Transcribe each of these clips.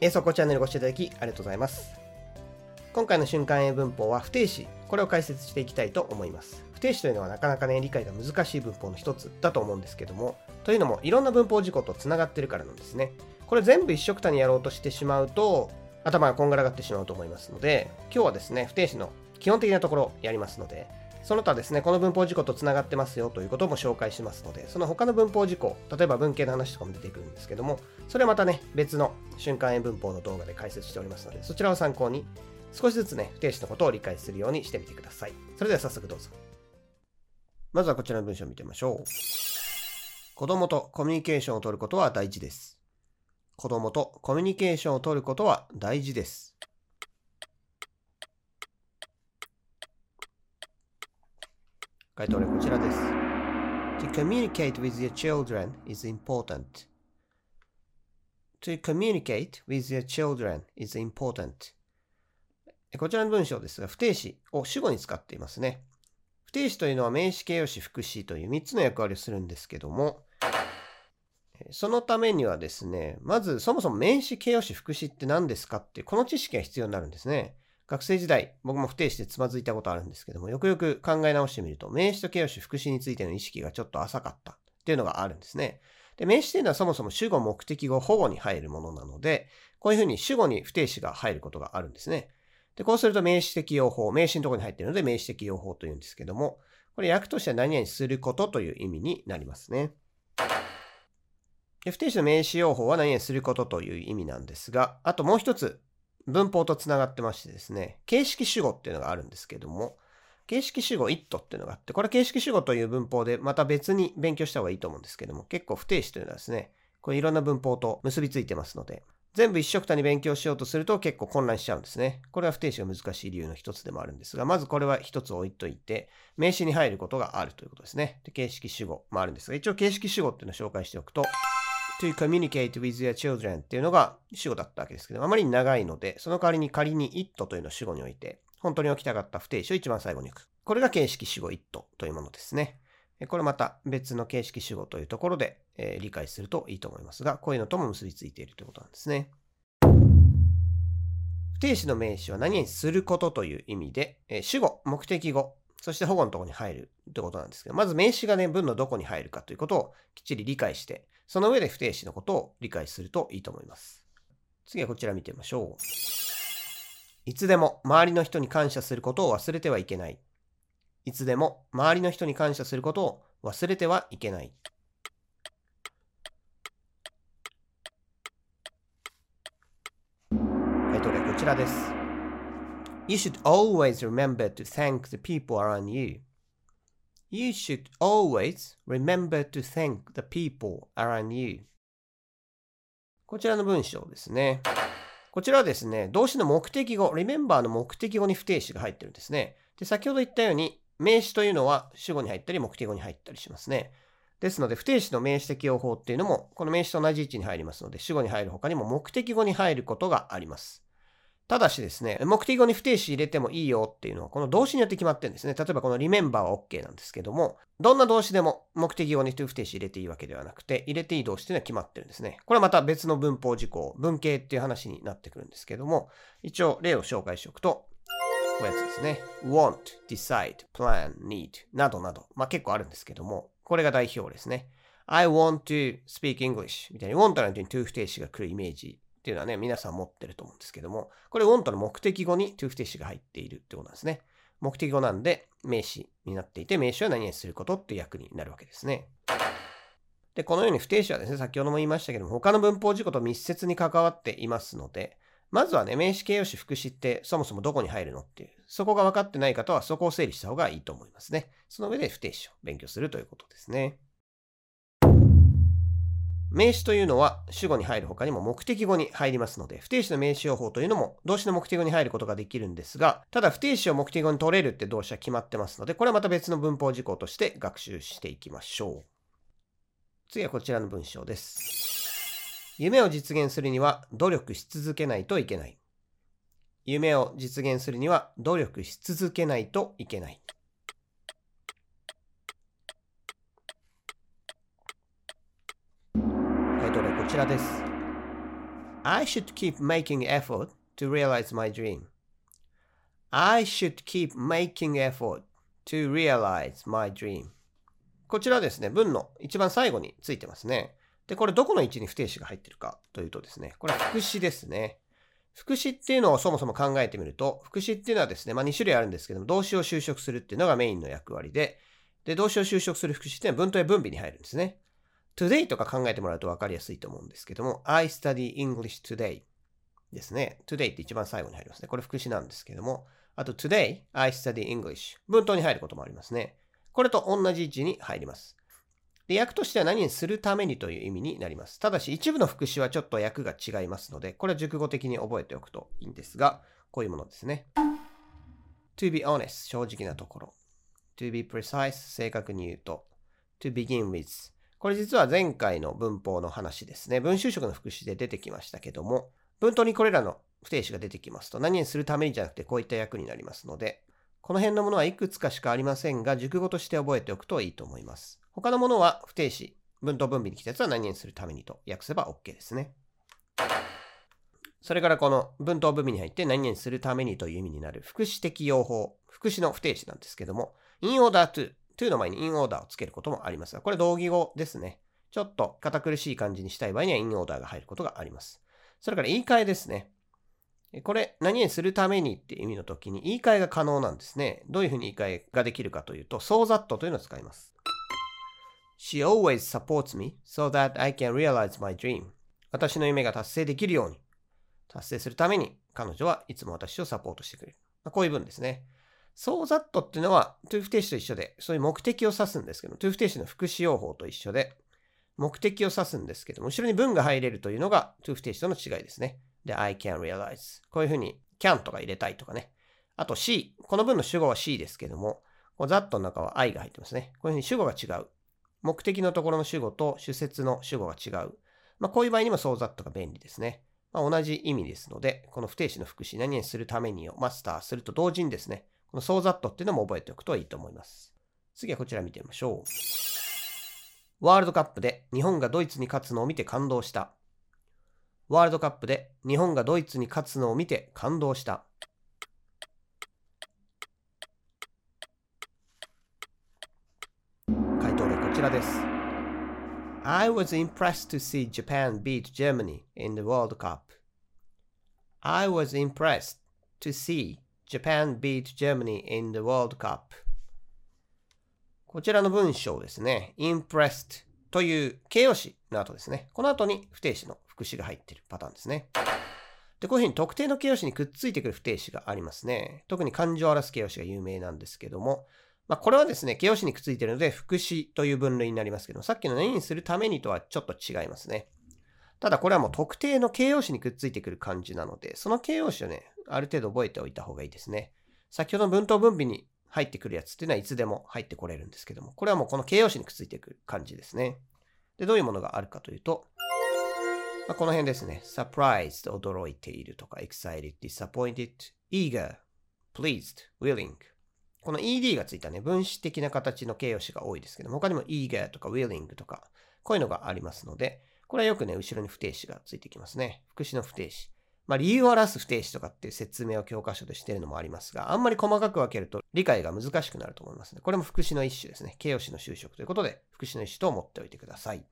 英速チャンネルご視聴いただきありがとうございます。今回の瞬間英文法は不定詞、これを解説していきたいと思います。不定詞というのはなかなかね、理解が難しい文法の一つだと思うんですけども、というのもいろんな文法事項とつながってるからなんですね。これ全部一緒くたにやろうとしてしまうと、頭がこんがらがってしまうと思いますので、今日はですね、不定詞の基本的なところやりますので、その他ですね、この文法事項とつながってますよということも紹介しますので、その他の文法事項、例えば文系の話とかも出てくるんですけども、それはまたね、別の瞬間英文法の動画で解説しておりますので、そちらを参考に少しずつね、不定詞のことを理解するようにしてみてください。それでは早速どうぞ。まずはこちらの文章を見てみましょう。子供とコミュニケーションを取ることは大事です。子供とコミュニケーションを取ることは大事です。回答例こちらです。To communicate with your children is important. To communicate with your children is important. こちらの文章ですが、不定詞を主語に使っていますね。不定詞というのは名詞形容詞副詞という3つの役割をするんですけども、そのためにはですね、まずそもそも名詞形容詞副詞って何ですかってこの知識が必要になるんですね。学生時代、僕も不定詞でつまずいたことあるんですけども、よくよく考え直してみると、名詞と形容詞、副詞についての意識がちょっと浅かったっていうのがあるんですね。で、名詞というのはそもそも主語、目的語、保護に入るものなので、こういうふうに主語に不定詞が入ることがあるんですね。で、こうすると名詞的用法、名詞のところに入っているので名詞的用法というんですけども、これ訳としては何々することという意味になりますね。で不定詞の名詞用法は何々することという意味なんですが、あともう一つ文法とつながってましてですね、形式主語っていうのがあるんですけども、形式主語 it っていうのがあって、これ形式主語という文法でまた別に勉強した方がいいと思うんですけども、結構不定詞というのはですね、これいろんな文法と結びついてますので、全部一緒くたに勉強しようとすると結構混乱しちゃうんですね。これは不定詞が難しい理由の一つでもあるんですが、まずこれは一つ置いといて、名詞に入ることがあるということですね。で形式主語もあるんですが、一応形式主語っていうのを紹介しておくと、to communicate with your children っていうのが主語だったわけですけど、あまりに長いので、その代わりに仮に it というのを主語に置いて、本当に起きたかった不定詞を一番最後に置く。これが形式主語 it というものですね。これまた別の形式主語というところで、え、理解するといいと思いますが、こういうのとも結びついているということなんですね。不定詞の名詞は何々することという意味で、え、主語、目的語、そして保護のところに入るってことなんですけど、まず名詞がね、文のどこに入るかということをきっちり理解して、その上で不定詞のことを理解するといいと思います。次はこちら見てみましょう。いつでも周りの人に感謝することを忘れてはいけない。いつでも周りの人に感謝することを忘れてはいけない。回答例こちらです。You should always remember to thank the people around you. You should always remember to thank the people around you. こちらの文章ですね。こちらはですね、動詞の目的語、remember の目的語に不定詞が入ってるんですね。で、先ほど言ったように、名詞というのは主語に入ったり目的語に入ったりしますね。ですので、不定詞の名詞的用法っていうのも、この名詞と同じ位置に入りますので、主語に入る他にも目的語に入ることがあります。ただしですね、目的語に不定詞入れてもいいよっていうのは、この動詞によって決まってるんですね。例えばこの remember は OK なんですけども、どんな動詞でも目的語に不定詞入れていいわけではなくて、入れていい動詞っていうのは決まってるんですね。これはまた別の文法事項、文系っていう話になってくるんですけども、一応例を紹介しておくと、こうやつですね。want, decide, plan, need などなど、まあ結構あるんですけども、これが代表ですね。I want to speak English みたいに want なんてに to 不定詞が来るイメージっていうのはね、皆さん持ってると思うんですけども、これ want の目的語に to 不定詞が入っているってことなんですね。目的語なんで名詞になっていて、名詞は何々することっていう役になるわけですね。で、このように不定詞はですね、先ほども言いましたけども、他の文法事項と密接に関わっていますので、まずはね、名詞形容詞副詞ってそもそもどこに入るのっていう、そこが分かってない方はそこを整理した方がいいと思いますね。その上で不定詞を勉強するということですね。名詞というのは主語に入る他にも目的語に入りますので、不定詞の名詞用法というのも動詞の目的語に入ることができるんですが、ただ不定詞を目的語に取れるって動詞は決まってますので、これはまた別の文法事項として学習していきましょう。次はこちらの文章です。夢を実現するには努力し続けないといけない。夢を実現するには努力し続けないといけない。回答例こちらです。I should keep making effort to realize my dream. I should keep making effort to realize my dream. こちらですね、文の一番最後についてますね。で、これどこの位置に不定詞が入ってるかというとですね、これは副詞ですね。副詞っていうのをそもそも考えてみると、副詞っていうのはですね、まあ2種類あるんですけども、動詞を修飾するっていうのがメインの役割で、で、動詞を修飾する副詞っていうのは文頭や文尾に入るんですね。Today とか考えてもらうと分かりやすいと思うんですけども、I study English today ですね。today って一番最後に入りますね。これ副詞なんですけども、あと today I study English 文頭に入ることもありますね。これと同じ位置に入ります。で、訳としては何にするためにという意味になります。ただし、一部の副詞はちょっと訳が違いますので、これは熟語的に覚えておくといいんですが、こういうものですね。to be honest 正直なところ。to be precise 正確に言うと。to begin with これ実は前回の文法の話ですね。文集色の副詞で出てきましたけども、文頭にこれらの不定詞が出てきますと、何にするためにじゃなくてこういった役になりますので、この辺のものはいくつかしかありませんが、熟語として覚えておくといいと思います。他のものは不定詞、文頭分尾に来たやつは何にするためにと訳せば OK ですね。それからこの文頭部尾に入って何々するためにという意味になる副詞的用法、副詞の不定詞なんですけども、in order to to の前に in order をつけることもありますが、これ同義語ですね。ちょっと堅苦しい感じにしたい場合には in order が入ることがあります。それから言い換えですね。これ、何々するためにって意味の時に言い換えが可能なんですね。どういうふうに言い換えができるかというと、so that というのを使います。She always supports me so that I can realize my dream. 私の夢が達成できるように。達成するために彼女はいつも私をサポートしてくれる。こういう文ですね。So that っていうのは to 不定詞と一緒で、そういう目的を指すんですけど、to 不定詞の副詞用法と一緒で、目的を指すんですけども、後ろに文が入れるというのが to 不定詞との違いですね。で、I can realize。こういうふうに can とか入れたいとかね。あと she。この文の主語は she ですけども、that の中は I が入ってますね。こういうふうに主語が違う。目的のところの主語と主節の主語が違う。まあ、こういう場合にも so that が便利ですね。まあ、同じ意味ですので、この不定詞の副詞、何々するためにをマスターすると同時にですね、この so that っていうのも覚えておくといいと思います。次はこちら見てみましょう。ワールドカップで日本がドイツに勝つのを見て感動した。ワールドカップで日本がドイツに勝つのを見て感動した。回答例こちらです。I was impressed to see Japan beat Germany in the World Cup. I was impressed to see Japan beat Germany in the World Cup. こちらの文章ですね。impressed という形容詞の後ですね。この後に不定詞の副詞が入っているパターンですね。で、こういうふうに特定の形容詞にくっついてくる不定詞がありますね。特に感情を表す形容詞が有名なんですけども、まあ、これはですね、形容詞にくっついているので、副詞という分類になりますけども、さっきの何にするためにとはちょっと違いますね。ただこれはもう特定の形容詞にくっついてくる感じなので、その形容詞をね、ある程度覚えておいた方がいいですね。先ほどの文頭分尾に入ってくるやつっていうのはいつでも入ってこれるんですけども、これはもうこの形容詞にくっついてくる感じですね。で、どういうものがあるかというと、まあ、この辺ですね。surprised 驚いているとか excited, disappointed, eager, pleased, willing この ed がついたね、分子的な形の形容詞が多いですけども、他にも eager とか willing とか、こういうのがありますので、これはよくね、後ろに不定詞がついてきますね。副詞の不定詞。まあ、理由を表す不定詞とかっていう説明を教科書でしているのもありますが、あんまり細かく分けると理解が難しくなると思いますね。これも副詞の一種ですね。形容詞の修飾ということで、副詞の一種と思っておいてください。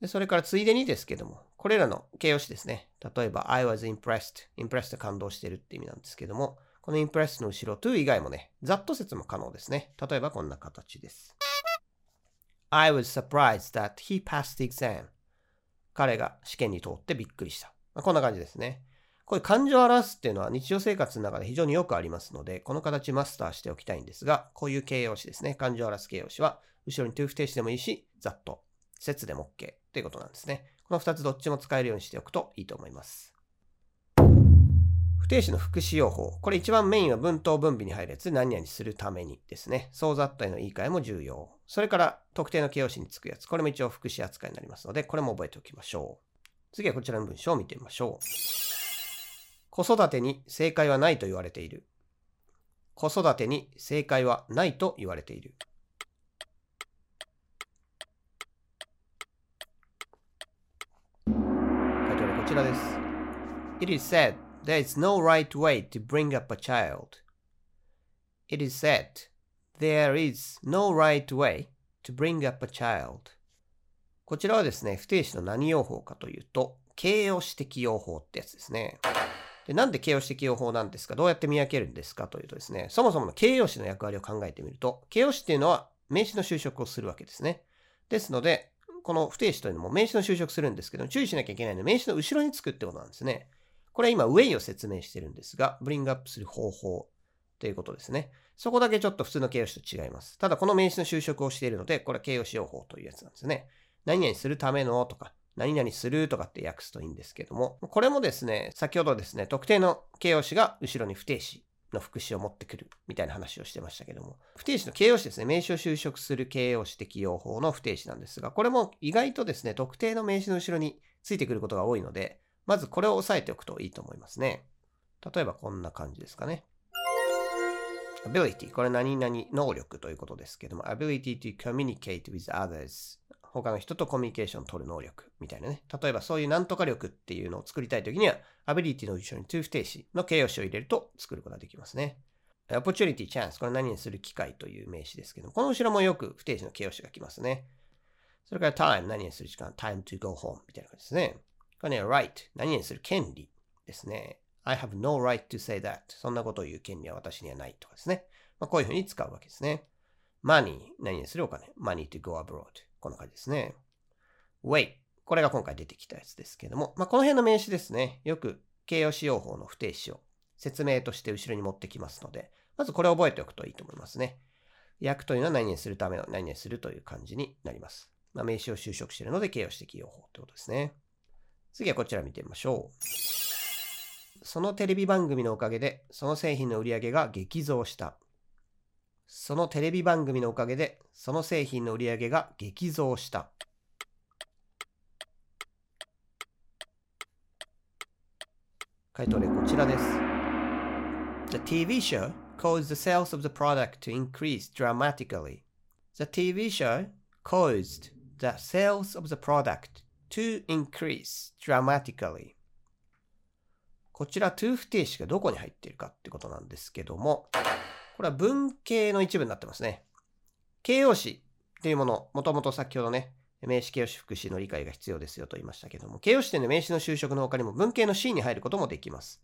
でそれからついでにですけども、これらの形容詞ですね。例えば、I was impressed。impressed 感動してるって意味なんですけども、この impressed の後ろ to 以外もね、ざっと説も可能ですね。例えばこんな形です。I was surprised that he passed the exam. 彼が試験に通ってびっくりした。ま、こんな感じですね。こういう感情を表すっていうのは日常生活の中で非常によくありますので、この形マスターしておきたいんですが、こういう形容詞ですね。感情を表す形容詞は、後ろに to 不定詞でもいいし、ざっと、説でも OK ということなんですね。この2つどっちも使えるようにしておくといいと思います。不定詞の副詞用法。これ一番メインは文頭分尾に入るやつ何々するためにですね。そうざったへの言い換えも重要。それから特定の形容詞につくやつ。これも一応副詞扱いになりますので、これも覚えておきましょう。次はこちらの文章を見てみましょう。子育てに正解はないと言われている。子育てに正解はないと言われている。ここちらです。It is said there is no right way to bring up a child. It is said there is no right way to bring up a child. こちらはですね、不定詞の何用法かというと、形容詞的用法ってやつですね。でなんで形容詞的用法なんですか？どうやって見分けるんですかというとですね、そもそもの形容詞の役割を考えてみると、形容詞っていうのは名詞の修飾をするわけですね。ですので、この不定詞というのも名詞の修飾するんですけど、注意しなきゃいけないのは名詞の後ろにつくってことなんですね。これは今、ウェイを説明してるんですが、ブリングアップする方法ということですね。そこだけちょっと普通の形容詞と違います。ただ、この名詞の修飾をしているので、これは形容詞用法というやつなんですね。何々するためのとか、何々するとかって訳すといいんですけども、これもですね、先ほどですね、特定の形容詞が後ろに不定詞の副詞を持ってくるみたいな話をしてましたけども、不定詞の形容詞ですね、名詞を修飾する形容詞的用法の不定詞なんですが、これも意外とですね、特定の名詞の後ろについてくることが多いので、まずこれを押さえておくといいと思いますね。例えばこんな感じですかね。ability これ何々能力ということですけども ability to communicate with others 他の人とコミュニケーションを取る能力みたいなね。例えばそういうなんとか力っていうのを作りたいときには、ability の後ろに to 不定詞の形容詞を入れると作ることができますね。opportunity, chance これ何にする機会という名詞ですけども、この後ろもよく不定詞の形容詞が来ますね。それから time 何にする時間 time to go home みたいな感じですね。これね、right 何にする権利ですね。I have no right to say that そんなことを言う権利は私にはないとかですね。まあ、こういうふうに使うわけですね。money 何にするお金 money to go abroad こんな感じですね。way これが今回出てきたやつですけども、まあ、この辺の名詞ですね。よく形容詞用法の不定詞を説明として後ろに持ってきますので、まずこれを覚えておくといいと思いますね。訳というのは何々するための何々するという感じになります。まあ、名詞を修飾しているので形容詞的用法ということですね。次はこちら見てみましょう。そのテレビ番組のおかげで、その製品の売り上げが激増した。そのテレビ番組のおかげで、その製品の売り上げが激増した。回答例こちらです。The TV show caused the sales of the product to increase dramatically. The TV show caused the sales of the product to increase dramatically. こちら to 不定詞がどこに入っているかってことなんですけども、これは文系の一部になってますね。形容詞っていうもの、もともと先ほどね、名詞形容詞副詞の理解が必要ですよと言いましたけども、形容詞というの名詞の修飾の他にも文系の C に入ることもできます。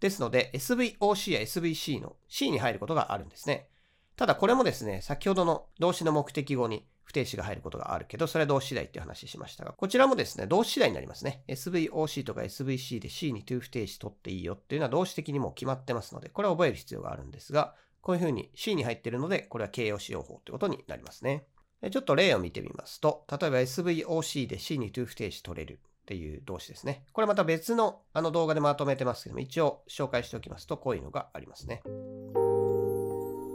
ですので、SVOC や SVC の C に入ることがあるんですね。ただこれもですね、先ほどの動詞の目的語に不定詞が入ることがあるけど、それは動詞次第っていう話しましたが、こちらもですね、動詞次第になりますね。SVOC とか SVC で C に to 不定詞取っていいよっていうのは動詞的にも決まってますので、これは覚える必要があるんですが、こういうふうに C に入っているので、これは形容詞用法ということになりますね。ちょっと例を見てみますと、例えば SVOC で C に to 不定詞取れるっていう動詞ですね。これまた別のあの動画でまとめてますけども、一応紹介しておきますと、こういうのがありますね。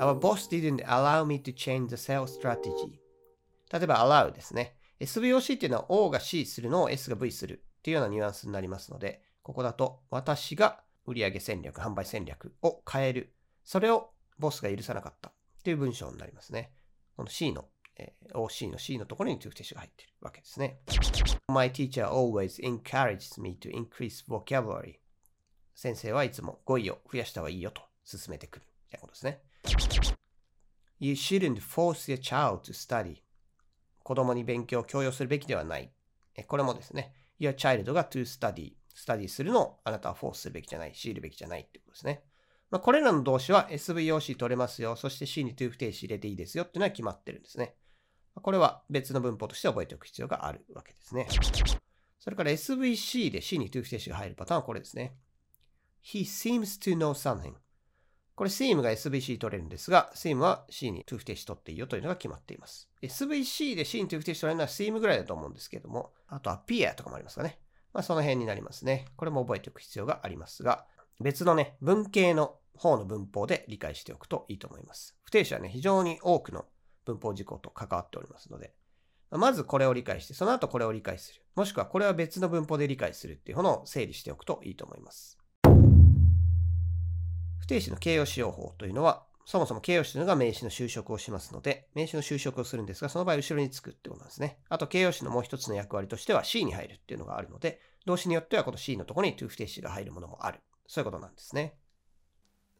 Our boss didn't allow me to change the sales strategy. 例えば allow ですね。SVOC っていうのは O が C するのを S が V するっていうようなニュアンスになりますので、ここだと私が売上戦略、販売戦略を変える。それをボスが許さなかったっていう文章になりますね。この C の、えー、OC の C のところに to 不定詞が入っているわけですね。My teacher always encourages me to increase vocabulary. 先生はいつも語彙を増やした方がいいよと勧めてくる。みたいなことですね。You shouldn't force your child to study. 子供に勉強を強要するべきではない。これもですね、Your child が to study。スタディするのをあなたはフォースするべきじゃない、強いるべきじゃないってことですね。まあ、これらの動詞は SVOC 取れますよ。そして C に to 不定詞入れていいですよっていうのは決まってるんですね。これは別の文法として覚えておく必要があるわけですね。それから SVC で C に to 不定詞が入るパターンはこれですね。He seems to know something. これ seem が SVC 取れるんですが、seem は C に to 不定詞取っていいよというのが決まっています。SVC で C に to 不定詞取れるのは seem ぐらいだと思うんですけども、あと appear とかもありますかね。まあその辺になりますね。これも覚えておく必要がありますが、別のね、文系の方の文法で理解しておくといいと思います。不定詞はね、非常に多くの文法事項と関わっておりますので、まずこれを理解して、その後これを理解する。もしくはこれは別の文法で理解するっていうものを整理しておくといいと思います。不定詞の形容詞用法というのは、そもそも形容詞というのが名詞の修飾をしますので、名詞の修飾をするんですが、その場合後ろにつくってことなんですね。あと形容詞のもう一つの役割としては C に入るっていうのがあるので、動詞によってはこの C のところに to 不定詞が入るものもある。そういうことなんですね。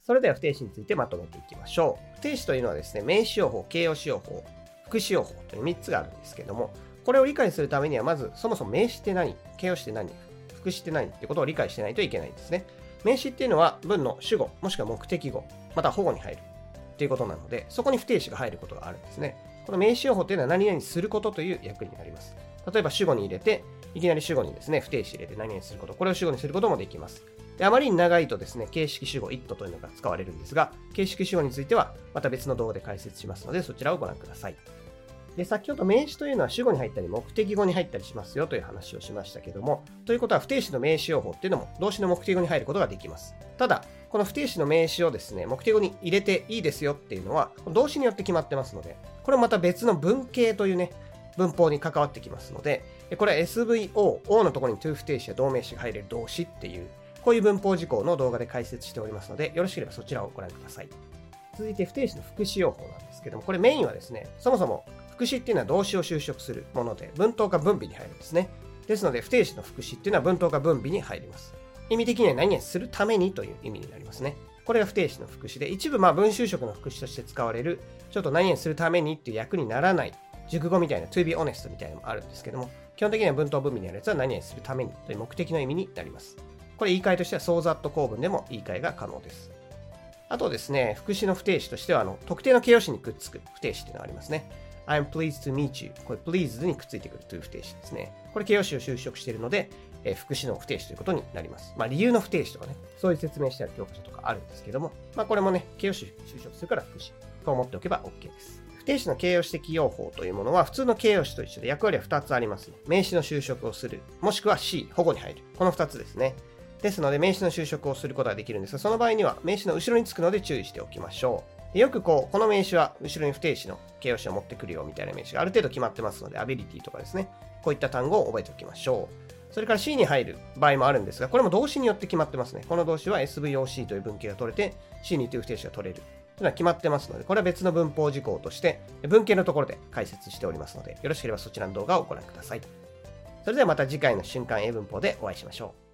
それでは不定詞についてまとめていきましょう。不定詞というのはですね、名詞用法、形容詞用法、副詞用法という3つがあるんですけども、これを理解するためには、まずそもそも名詞って何、形容詞って何、副詞って何ってことを理解してないといけないんですね。名詞っていうのは文の主語、もしくは目的語、または保護に入るっていうことなので、そこに不定詞が入ることがあるんですね。この名詞用法っていうのは何々することという役になります。例えば主語に入れて、いきなり主語にですね、不定詞入れて何々すること、これを主語にすることもできます。であまりに長いとですね、形式主語 it というのが使われるんですが、形式主語についてはまた別の動画で解説しますので、そちらをご覧ください。で、先ほど名詞というのは主語に入ったり目的語に入ったりしますよという話をしましたけども、ということは不定詞の名詞用法っていうのも動詞の目的語に入ることができます。ただ、この不定詞の名詞をですね、目的語に入れていいですよっていうのは、動詞によって決まってますので、これまた別の文型というね、文法に関わってきますので、これは SVO、O のところに to 不定詞や動名詞が入れる動詞っていう、こういう文法事項の動画で解説しておりますので、よろしければそちらをご覧ください。続いて不定詞の副詞用法なんですけども、これメインはですね、そもそも副詞っていうのは動詞を修飾するもので、文頭か分尾に入るんですね。ですので、不定詞の副詞っていうのは文頭か分尾に入ります。意味的には何々するためにという意味になりますね。これが不定詞の副詞で、一部まあ文修飾の副詞として使われる、ちょっと何々するためにっていう役にならない熟語みたいな to be honest みたいなのもあるんですけども、基本的には文頭文尾にあるやつは何々するためにという目的の意味になります。これ言い換えとしては、ソーザット構文でも言い換えが可能です。あとですね、副詞の不定詞としては、あの特定の形容詞にくっつく不定詞っていうのがありますね。I'm pleased to meet you. これ pleased にくっついてくるという不定詞ですね。これ形容詞を修飾しているので、えー、副詞の不定詞ということになります。まあ理由の不定詞とかね、そういう説明してある教科書とかあるんですけども、まあこれもね、形容詞修飾するから副詞と思っておけば OK です。不定詞の形容詞的用法というものは普通の形容詞と一緒で役割は2つあります、ね。名詞の修飾をする、もしくは C、保護に入る。この2つですね。ですので名詞の修飾をすることができるんですが、その場合には名詞の後ろにつくので注意しておきましょう。よくこう、この名詞は後ろに不定詞の形容詞を持ってくるよみたいな名詞がある程度決まってますので、アビリティとかですね、こういった単語を覚えておきましょう。それから C に入る場合もあるんですが、これも動詞によって決まってますね。この動詞は SVOC という文型が取れて、C にという不定詞が取れる。というのは決まってますので、これは別の文法事項として、文系のところで解説しておりますので、よろしければそちらの動画をご覧ください。それではまた次回の瞬間英文法でお会いしましょう。